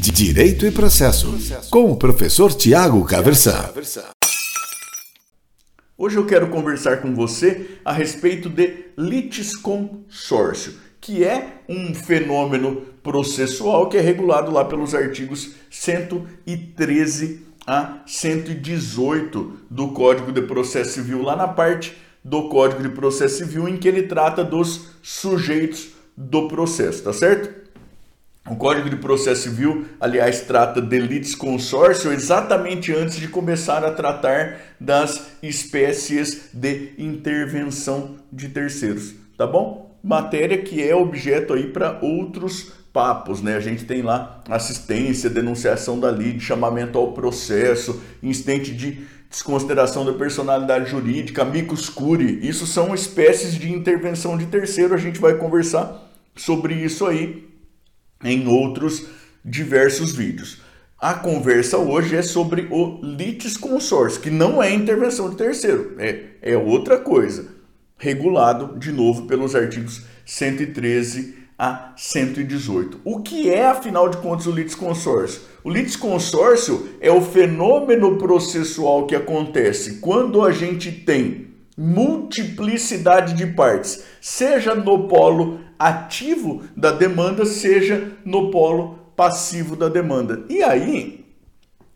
Direito e Processo, com o professor Tiago Caversan. Hoje eu quero conversar com você a respeito de litisconsórcio, que é um fenômeno processual que é regulado lá pelos artigos 113 a 118 do Código de Processo Civil, lá na parte do Código de Processo Civil em que ele trata dos sujeitos do processo, tá certo? O Código de Processo Civil, aliás, trata de litisconsórcio exatamente antes de começar a tratar das espécies de intervenção de terceiros, tá bom? Matéria que é objeto aí para outros papos, né? A gente tem lá assistência, denunciação da lide, chamamento ao processo, incidente de desconsideração da personalidade jurídica, amicus curiae. Isso são espécies de intervenção de terceiro. A gente vai conversar sobre isso aí em outros diversos vídeos. A conversa hoje é sobre o litisconsórcio, que não é intervenção de terceiro, é, é outra coisa, regulado de novo pelos artigos 113 a 118. O que é, afinal de contas, o litisconsórcio? O litisconsórcio é o fenômeno processual que acontece quando a gente tem multiplicidade de partes, seja no polo ativo da demanda, seja no polo passivo da demanda. E aí,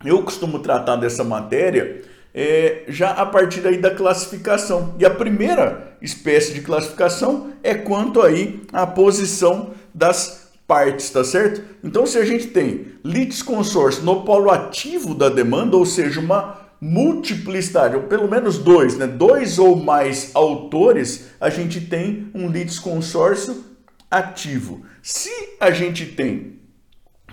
eu costumo tratar dessa matéria é, já a partir aí da classificação. E a primeira espécie de classificação é quanto aí à posição das partes, tá certo? Então, se a gente tem litisconsórcio no polo ativo da demanda, ou seja, uma multiplicidade, ou pelo menos dois, né? dois ou mais autores, a gente tem um litisconsórcio ativo. Se a gente tem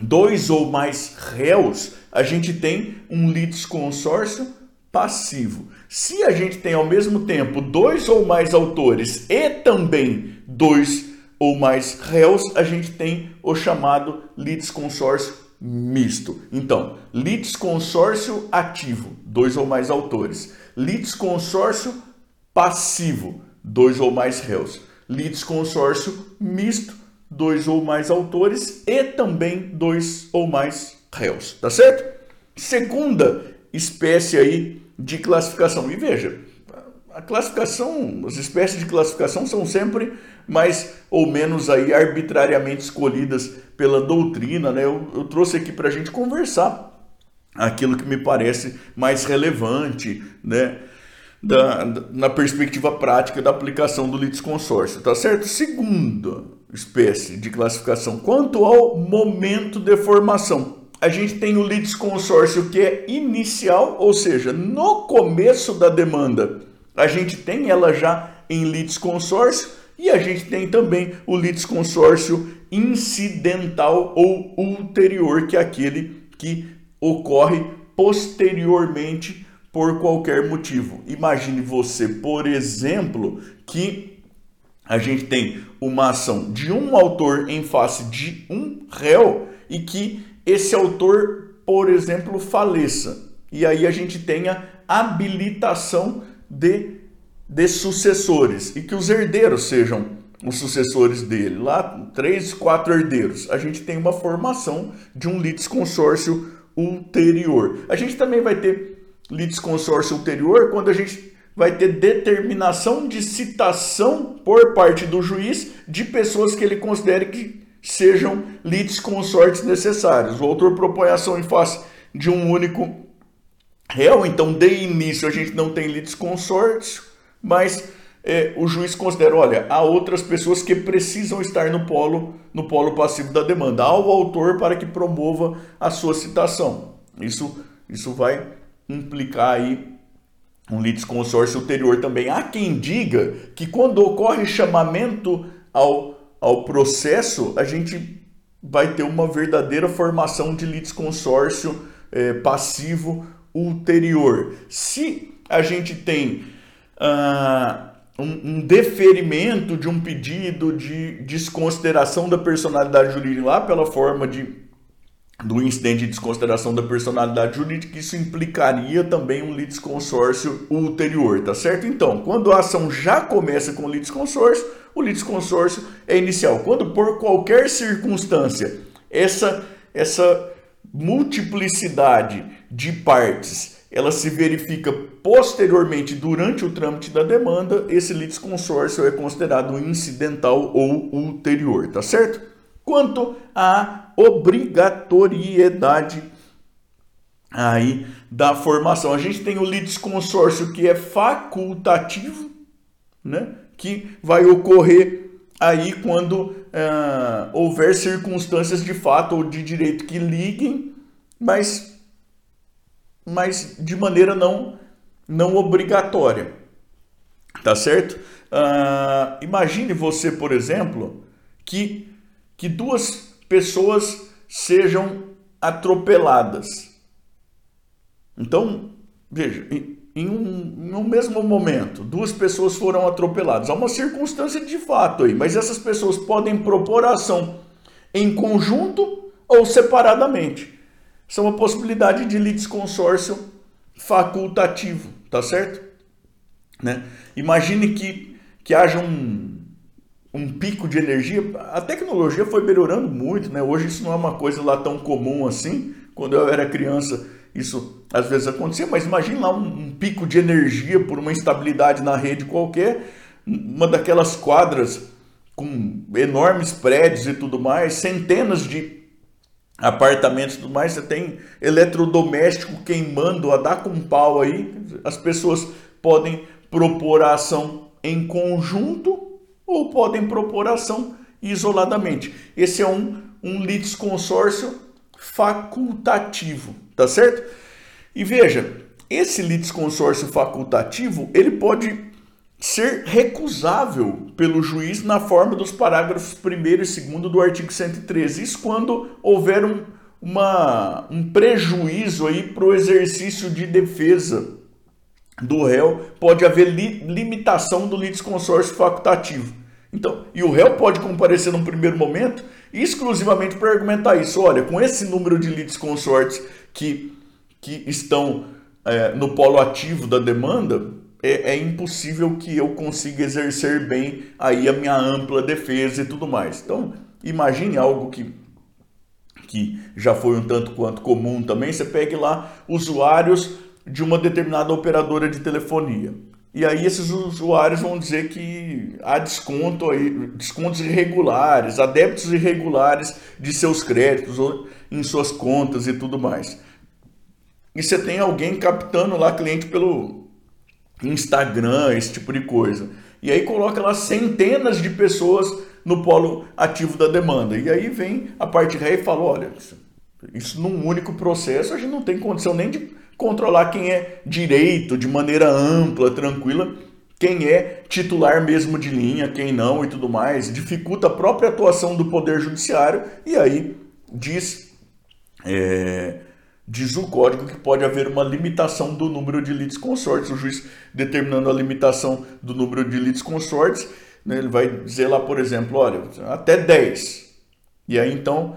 dois ou mais réus, a gente tem um litisconsórcio passivo. Se a gente tem ao mesmo tempo dois ou mais autores e também dois ou mais réus, a gente tem o chamado litisconsórcio misto. Então, litisconsórcio ativo, dois ou mais autores. Litisconsórcio passivo, dois ou mais réus. Litisconsórcio misto, dois ou mais autores e também dois ou mais réus, tá certo? Segunda espécie aí de classificação. E veja, a classificação, as espécies de classificação são sempre mais ou menos aí arbitrariamente escolhidas pela doutrina, né? Eu, eu trouxe aqui para a gente conversar aquilo que me parece mais relevante, né? Da, na perspectiva prática da aplicação do litisconsórcio, tá certo? Segunda espécie de classificação, quanto ao momento de formação. A gente tem o litisconsórcio que é inicial, ou seja, no começo da demanda, a gente tem ela já em litisconsórcio e a gente tem também o litisconsórcio incidental ou ulterior, que é aquele que ocorre posteriormente por qualquer motivo. Imagine você, por exemplo, que a gente tem uma ação de um autor em face de um réu e que esse autor, por exemplo, faleça. E aí a gente tenha habilitação de, de sucessores e que os herdeiros sejam os sucessores dele. Lá, três, quatro herdeiros. A gente tem uma formação de um litisconsórcio ulterior. A gente também vai ter litisconsórcio ulterior quando a gente vai ter determinação de citação por parte do juiz de pessoas que ele considere que sejam litisconsortes necessários. O autor propõe ação em face de um único réu, então de início a gente não tem litisconsórcio, mas é, o juiz considera, olha, há outras pessoas que precisam estar no polo, no polo passivo da demanda, ao autor para que promova a sua citação. Isso, isso vai implicar aí um litisconsórcio ulterior também. Há quem diga que quando ocorre chamamento ao, ao processo, a gente vai ter uma verdadeira formação de litisconsórcio é, passivo ulterior. Se a gente tem... Ah, um, um, deferimento de um pedido de desconsideração da personalidade jurídica lá pela forma de do incidente de desconsideração da personalidade jurídica, isso implicaria também um litisconsórcio ulterior, tá certo? Então, quando a ação já começa com litisconsórcio, o litisconsórcio é inicial. Quando por qualquer circunstância essa essa multiplicidade de partes ela se verifica posteriormente durante o trâmite da demanda, esse litisconsórcio é considerado incidental ou ulterior, tá certo? Quanto à obrigatoriedade aí da formação, a gente tem o litisconsórcio que é facultativo, né? Que vai ocorrer aí quando ah, houver circunstâncias de fato ou de direito que liguem, mas mas de maneira não, não obrigatória. Tá certo? Uh, imagine você, por exemplo, que, que duas pessoas sejam atropeladas. Então, veja, em, um, em um mesmo momento, duas pessoas foram atropeladas. Há uma circunstância de fato aí, mas essas pessoas podem propor ação em conjunto ou separadamente. Isso é uma possibilidade de litisconsórcio facultativo, tá certo? Né? Imagine que, que haja um, um pico de energia. A tecnologia foi melhorando muito, né? Hoje isso não é uma coisa lá tão comum assim. Quando eu era criança, isso às vezes acontecia, mas imagine lá um, um pico de energia por uma instabilidade na rede qualquer, uma daquelas quadras com enormes prédios e tudo mais, centenas de apartamentos e tudo mais, você tem eletrodoméstico queimando a dar com pau aí, as pessoas podem propor a ação em conjunto ou podem propor ação isoladamente. Esse é um, um litisconsórcio facultativo, tá certo? E veja, esse litisconsórcio facultativo, ele pode ser recusável pelo juiz na forma dos parágrafos 1 e 2 do artigo 113. Isso quando houver um, uma, um prejuízo aí para o exercício de defesa do réu, pode haver li, limitação do litisconsórcio facultativo. Então, e o réu pode comparecer num primeiro momento exclusivamente para argumentar isso. Olha, com esse número de litisconsortes que, que estão é, no polo ativo da demanda, é, é, impossível que eu consiga exercer bem aí a minha ampla defesa e tudo mais. Então, imagine algo que, que já foi um tanto quanto comum também. Você pegue lá usuários de uma determinada operadora de telefonia. E aí esses usuários vão dizer que há desconto aí, descontos irregulares, há débitos irregulares de seus créditos ou em suas contas e tudo mais. E você tem alguém captando lá cliente pelo Instagram, esse tipo de coisa. E aí coloca lá centenas de pessoas no polo ativo da demanda. E aí vem a parte ré e fala: olha, isso num único processo a gente não tem condição nem de controlar quem é direito de maneira ampla, tranquila, quem é titular mesmo de linha, quem não e tudo mais. Dificulta a própria atuação do Poder Judiciário e aí diz. É, diz o código que pode haver uma limitação do número de litisconsortes. O juiz determinando a limitação do número de litisconsortes, né, ele vai dizer lá, por exemplo, olha, até 10. E aí então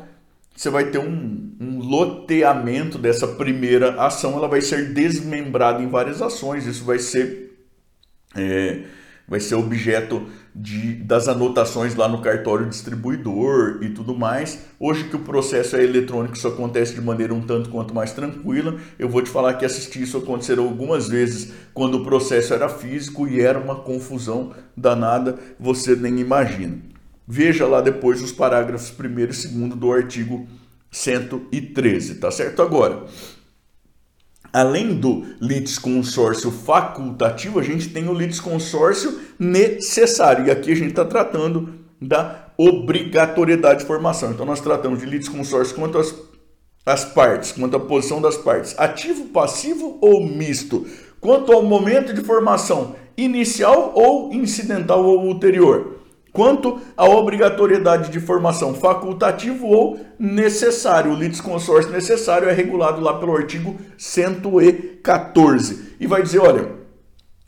você vai ter um, um loteamento dessa primeira ação, ela vai ser desmembrada em várias ações. Isso vai ser, é, vai ser objeto de, das anotações lá no cartório distribuidor e tudo mais. Hoje que o processo é eletrônico, isso acontece de maneira um tanto quanto mais tranquila. Eu vou te falar que assisti isso acontecer algumas vezes quando o processo era físico e era uma confusão danada, você nem imagina. Veja lá depois os parágrafos 1 e 2 do artigo 113, tá certo? Agora, além do litisconsórcio facultativo, a gente tem o litisconsórcio necessário. E aqui a gente está tratando da obrigatoriedade de formação. Então nós tratamos de litisconsórcio quanto às, às partes, quanto à posição das partes, ativo, passivo ou misto, quanto ao momento de formação inicial ou incidental ou ulterior quanto à obrigatoriedade de formação facultativo ou necessário. O litisconsórcio necessário é regulado lá pelo artigo 114 e vai dizer, olha,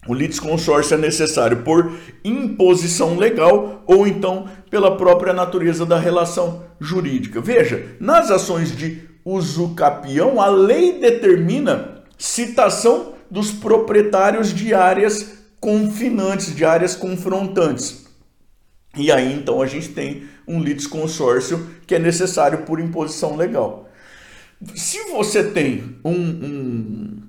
o litisconsórcio é necessário por imposição legal ou então pela própria natureza da relação jurídica. Veja, nas ações de uso capião, a lei determina citação dos proprietários de áreas confinantes, de áreas confrontantes. E aí então a gente tem um litisconsórcio que é necessário por imposição legal. Se você tem um, um,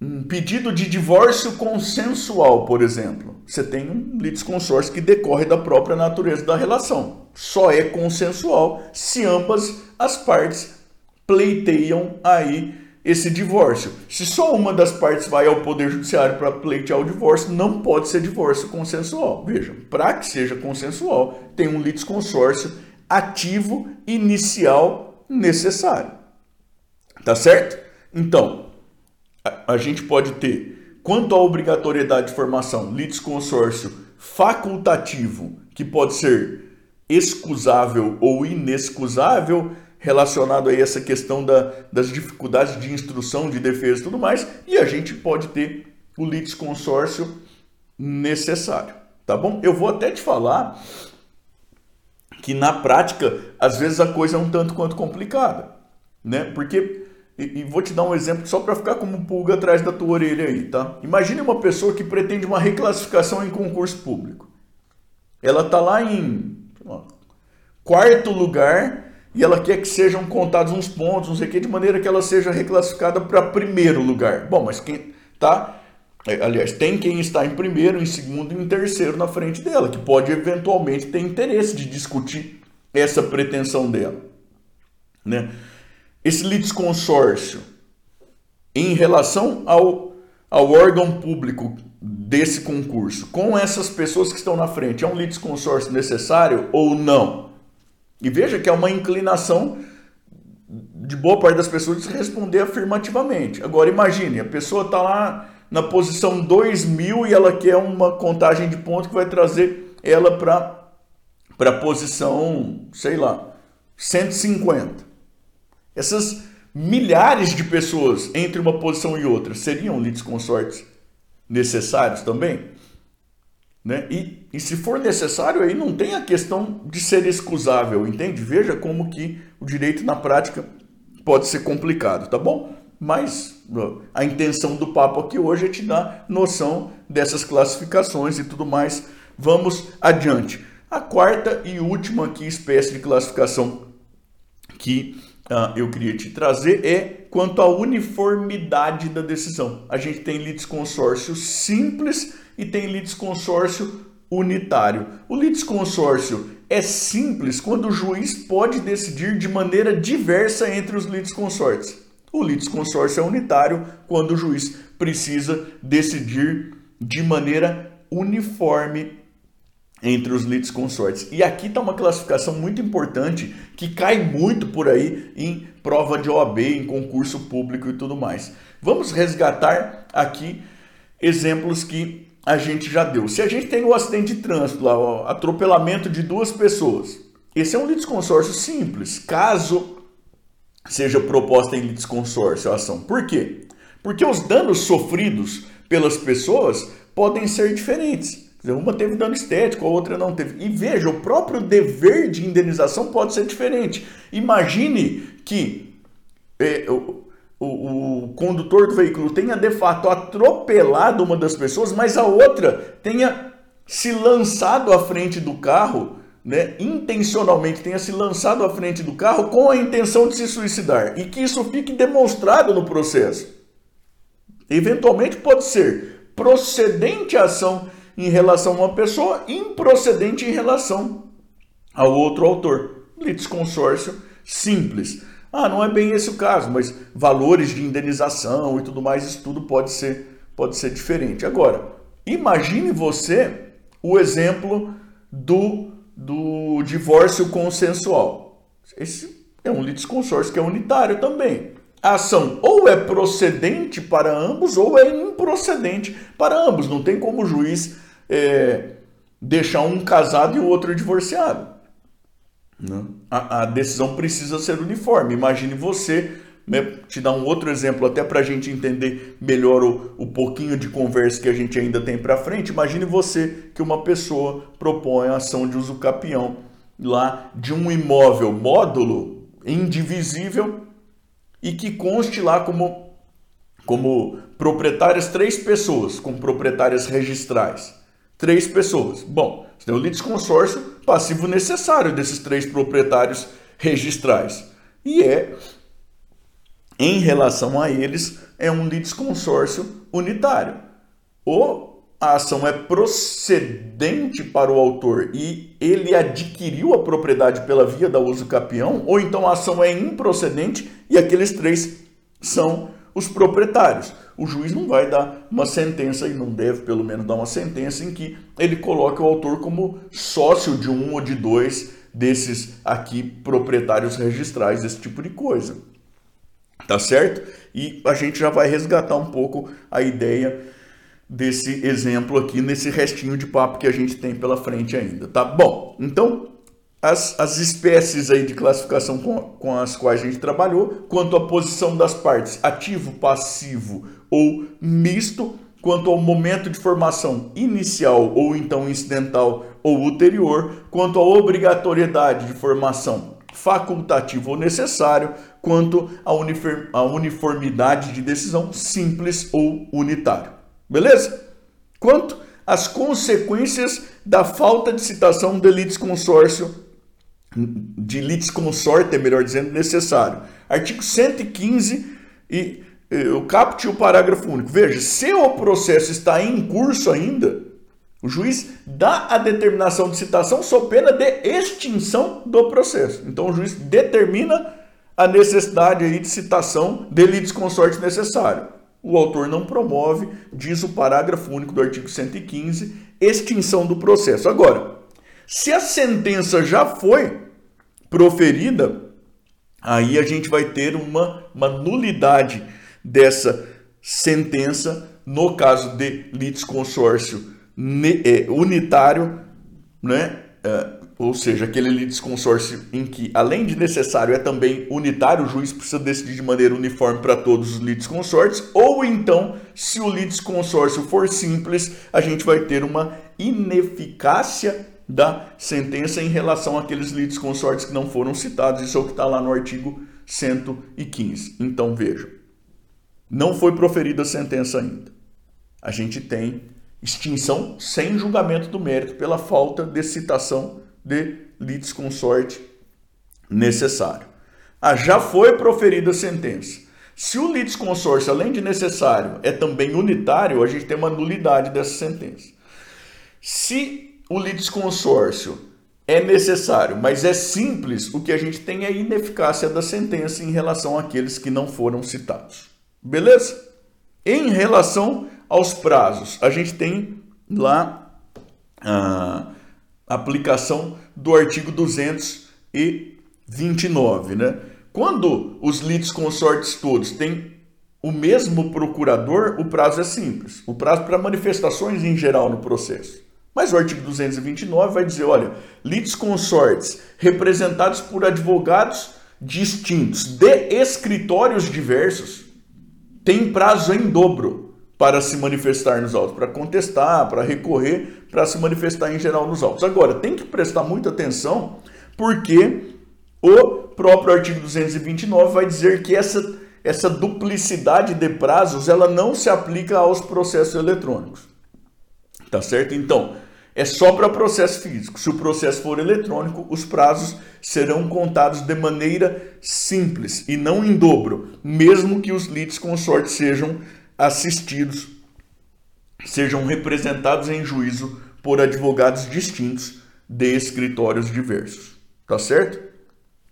um pedido de divórcio consensual, por exemplo, você tem um litisconsórcio que decorre da própria natureza da relação. Só é consensual se ambas as partes pleiteiam aí esse divórcio. Se só uma das partes vai ao Poder Judiciário para pleitear o divórcio, não pode ser divórcio consensual. Veja, para que seja consensual, tem um litisconsórcio ativo inicial necessário. Tá certo? Então, a, a gente pode ter, quanto à obrigatoriedade de formação, litisconsórcio facultativo, que pode ser excusável ou inexcusável, relacionado a essa questão da, das dificuldades de instrução, de defesa e tudo mais, e a gente pode ter o litisconsórcio necessário, tá bom? Eu vou até te falar que na prática, às vezes a coisa é um tanto quanto complicada, né? Porque e, e vou te dar um exemplo só para ficar como pulga atrás da tua orelha aí, tá? Imagine uma pessoa que pretende uma reclassificação em concurso público. Ela tá lá em quarto lugar e ela quer que sejam contados uns pontos, não sei o que, de maneira que ela seja reclassificada para primeiro lugar. Bom, mas quem tá. É, aliás, tem quem está em primeiro, em segundo e em terceiro na frente dela, que pode eventualmente ter interesse de discutir essa pretensão dela. Né? Esse litisconsórcio, em relação ao, ao órgão público desse concurso, com essas pessoas que estão na frente, é um litisconsórcio necessário ou não? E veja que é uma inclinação de boa parte das pessoas de responder afirmativamente. Agora imagine, a pessoa está lá na posição 2000 e ela quer uma contagem de pontos que vai trazer ela para a posição, sei lá, 150. Essas milhares de pessoas entre uma posição e outra seriam litisconsortes necessários também? Né? E, e se for necessário, aí não tem a questão de ser excusável, entende? Veja como que o direito na prática pode ser complicado, tá bom? Mas a intenção do papo aqui hoje é te dar noção dessas classificações e tudo mais. Vamos adiante. A quarta e última aqui espécie de classificação que uh, eu queria te trazer é quanto à uniformidade da decisão. A gente tem litisconsórcio simples e tem litisconsórcio unitário. O litisconsórcio é simples quando o juiz pode decidir de maneira diversa entre os litisconsortes. O litisconsórcio é unitário quando o juiz precisa decidir de maneira uniforme entre os litisconsortes. E aqui está uma classificação muito importante que cai muito por aí em prova de OAB, em concurso público e tudo mais. Vamos resgatar aqui exemplos que a gente já deu. Se a gente tem o acidente de trânsito, lá, o atropelamento de duas pessoas, esse é um litisconsórcio simples, caso seja proposta em litisconsórcio a ação. Por quê? Porque os danos sofridos pelas pessoas podem ser diferentes. Uma teve dano estético, a outra não teve. E veja, o próprio dever de indenização pode ser diferente. Imagine que é, o, o, condutor do veículo tenha de fato atropelado uma das pessoas, mas a outra tenha se lançado à frente do carro, né, intencionalmente tenha se lançado à frente do carro com a intenção de se suicidar e que isso fique demonstrado no processo. Eventualmente pode ser procedente a ação em relação a uma pessoa, improcedente em relação ao outro autor. Litisconsórcio simples. Ah, não é bem esse o caso, mas valores de indenização e tudo mais, isso tudo pode ser, pode ser diferente. Agora, imagine você o exemplo do, do divórcio consensual. Esse é um litisconsórcio que é unitário também. A ação ou é procedente para ambos ou é improcedente para ambos. Não tem como o juiz é, deixar um casado e o outro divorciado. Né? A, a, decisão precisa ser uniforme. Imagine você, né, te dar um outro exemplo até para a gente entender melhor o, o pouquinho de conversa que a gente ainda tem para frente. Imagine você que uma pessoa propõe a ação de uso capião lá de um imóvel módulo indivisível e que conste lá como, como proprietárias três pessoas, como proprietárias registrais. Três pessoas. Bom, você tem o litisconsórcio passivo necessário desses três proprietários registrais. E é em relação a eles, é um litisconsórcio unitário. Ou a ação é procedente para o autor e ele adquiriu a propriedade pela via da uso capião, ou então a ação é improcedente e aqueles três são os proprietários. O juiz não vai dar uma sentença, e não deve pelo menos dar uma sentença, em que ele coloque o autor como sócio de um ou de dois desses aqui proprietários registrais, esse tipo de coisa. Tá certo? E a gente já vai resgatar um pouco a ideia desse exemplo aqui, nesse restinho de papo que a gente tem pela frente ainda, tá? Bom, então as, as espécies aí de classificação com, com as quais a gente trabalhou, quanto à posição das partes, ativo, passivo ou misto, quanto ao momento de formação inicial ou então incidental ou ulterior, quanto à obrigatoriedade de formação facultativo ou necessário, quanto à uniformidade de decisão simples ou unitário. Beleza? Quanto às consequências da falta de citação de litisconsórcio de litisconsorte, melhor dizendo, necessário. Artigo 115 e o caput e o parágrafo único. Veja, se o processo está em curso ainda, o juiz dá a determinação de citação sob pena de extinção do processo. Então o juiz determina a necessidade aí de citação de litisconsorte necessário. O autor não promove, diz o parágrafo único do artigo 115, extinção do processo. Agora, se a sentença já foi proferida, aí a gente vai ter uma, uma nulidade dessa sentença no caso de litisconsórcio é, unitário, né? Ou seja, aquele litisconsórcio em que, além de necessário, é também unitário, o juiz precisa decidir de maneira uniforme para todos os litisconsórcios, ou então, se o litisconsórcio for simples, a gente vai ter uma ineficácia da sentença em relação àqueles litisconsortes que não foram citados. Isso é o que está lá no artigo 115. Então veja, não foi proferida a sentença ainda. A gente tem extinção sem julgamento do mérito pela falta de citação de litisconsorte necessário. Ah, já foi proferida a sentença. Se o litisconsórcio, além de necessário, é também unitário, a gente tem uma nulidade dessa sentença. Se o litisconsórcio é necessário, mas é simples, o que a gente tem é a ineficácia da sentença em relação àqueles que não foram citados. Beleza? Em relação aos prazos, a gente tem lá a aplicação do artigo 229, né? Quando os litisconsortes todos têm o mesmo procurador, o prazo é simples. O prazo para manifestações em geral no processo. Mas o artigo 229 vai dizer, olha, litisconsortes representados por advogados distintos de escritórios diversos têm prazo em dobro para se manifestar nos autos, para contestar, para recorrer, para se manifestar em geral nos autos. Agora, tem que prestar muita atenção, porque o próprio artigo 229 vai dizer que essa, essa duplicidade de prazos ela não se aplica aos processos eletrônicos. Tá certo? Então, é só para processo físico. Se o processo for eletrônico, os prazos serão contados de maneira simples e não em dobro, mesmo que os lides consortes sejam assistidos, sejam representados em juízo por advogados distintos de escritórios diversos. Tá certo?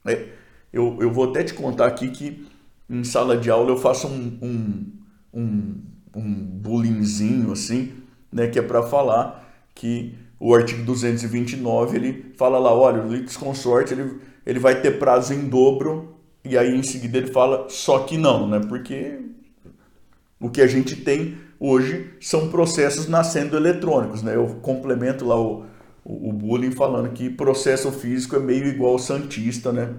É, eu, eu vou até te contar aqui que em sala de aula eu faço um, um, um, um bullyingzinho assim né, que é para falar que o artigo 229 ele fala lá, olha, o litisconsorte ele, ele vai ter prazo em dobro e aí em seguida ele fala só que não, né? Porque o que a gente tem hoje são processos nascendo eletrônicos, né? Eu complemento lá o, o, o bullying falando que processo físico é meio igual ao santista, né?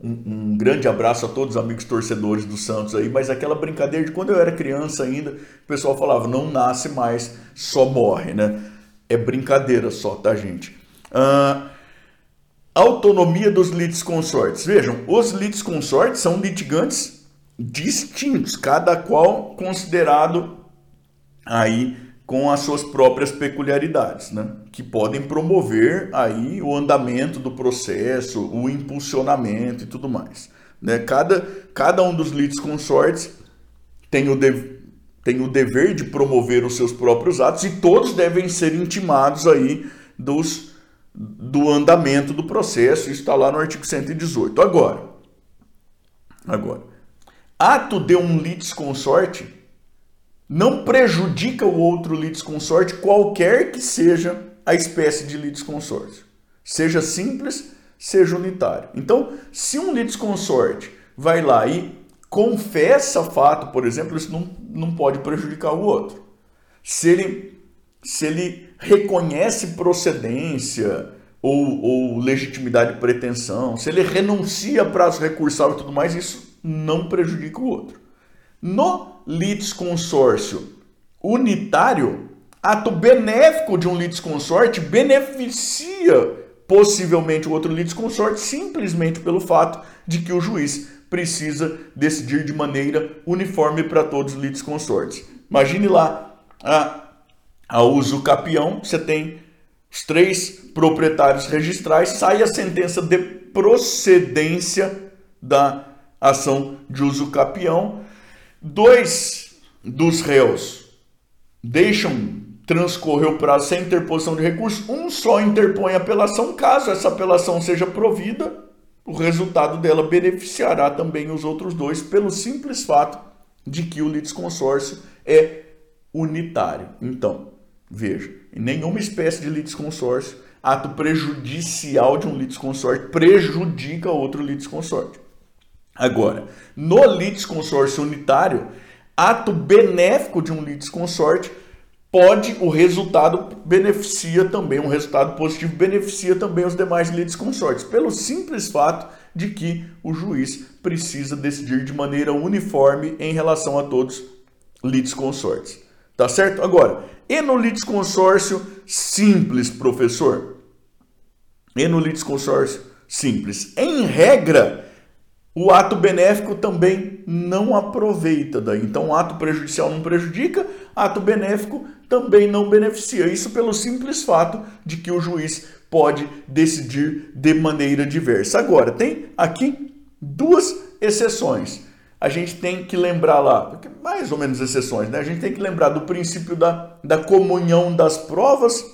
Um, um, grande abraço a todos os amigos torcedores do Santos aí, mas aquela brincadeira de quando eu era criança ainda, o pessoal falava, não nasce mais, só morre, né? É brincadeira só, tá, gente? Uh, autonomia dos litisconsortes. Vejam, os litisconsortes são litigantes distintos, cada qual considerado aí com as suas próprias peculiaridades, né? que podem promover aí o andamento do processo, o impulsionamento e tudo mais. Né? Cada, cada um dos litisconsortes tem o, de, tem o dever de promover os seus próprios atos e todos devem ser intimados aí dos, do andamento do processo. Isso está lá no artigo 118. Agora, agora ato de um litisconsorte não prejudica o outro litisconsorte, qualquer que seja a espécie de litisconsórcio. Seja simples, seja unitário. Então, se um litisconsorte vai lá e confessa fato, por exemplo, isso não, não pode prejudicar o outro. Se ele, se ele reconhece procedência ou, ou legitimidade de pretensão, se ele renuncia a prazo recursal e tudo mais, isso não prejudica o outro. No litisconsórcio unitário, ato benéfico de um litisconsorte beneficia possivelmente o outro litisconsorte simplesmente pelo fato de que o juiz precisa decidir de maneira uniforme para todos os litisconsortes. Imagine lá a, a uso capião, você tem os três proprietários registrais, sai a sentença de procedência da ação de uso capião. Dois dos réus deixam transcorrer o prazo sem interposição de recurso, um só interpõe apelação. Caso essa apelação seja provida, o resultado dela beneficiará também os outros dois, pelo simples fato de que o litisconsórcio é unitário. Então, veja, nenhuma espécie de litisconsórcio, ato prejudicial de um litisconsórcio prejudica outro litisconsórcio. Agora, no litisconsórcio unitário, ato benéfico de um litisconsórcio pode, o resultado beneficia também, um resultado positivo beneficia também os demais litisconsortes, pelo simples fato de que o juiz precisa decidir de maneira uniforme em relação a todos litisconsortes. Tá certo? Agora, e no litisconsórcio simples, professor? E no litisconsórcio simples? Em regra, o ato benéfico também não aproveita daí. Então, ato prejudicial não prejudica, ato benéfico também não beneficia. Isso pelo simples fato de que o juiz pode decidir de maneira diversa. Agora, tem aqui duas exceções. A gente tem que lembrar lá, mais ou menos exceções, né? A gente tem que lembrar do princípio da, da comunhão das provas,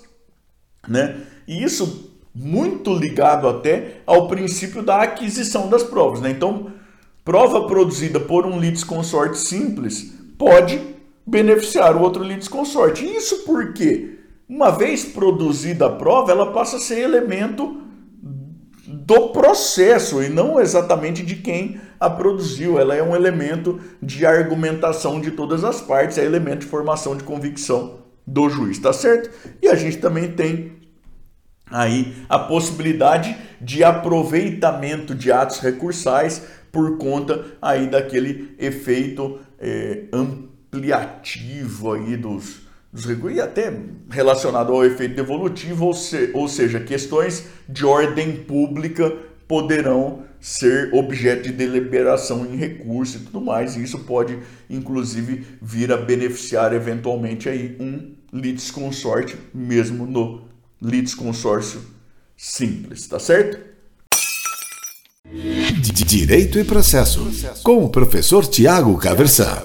né? E isso muito ligado até ao princípio da aquisição das provas, né? Então, prova produzida por um litisconsorte simples pode beneficiar o outro litisconsorte. Isso porque, uma vez produzida a prova, ela passa a ser elemento do processo e não exatamente de quem a produziu. Ela é um elemento de argumentação de todas as partes, é elemento de formação de convicção do juiz, tá certo? E a gente também tem aí a possibilidade de aproveitamento de atos recursais por conta aí daquele efeito é, ampliativo aí dos, dos recursos e até relacionado ao efeito devolutivo, ou, se, ou seja, questões de ordem pública poderão ser objeto de deliberação em recurso e tudo mais, e isso pode inclusive vir a beneficiar eventualmente aí um litisconsorte mesmo no litisconsórcio simples, tá certo? Direito e processo, com o professor Tiago Caversan.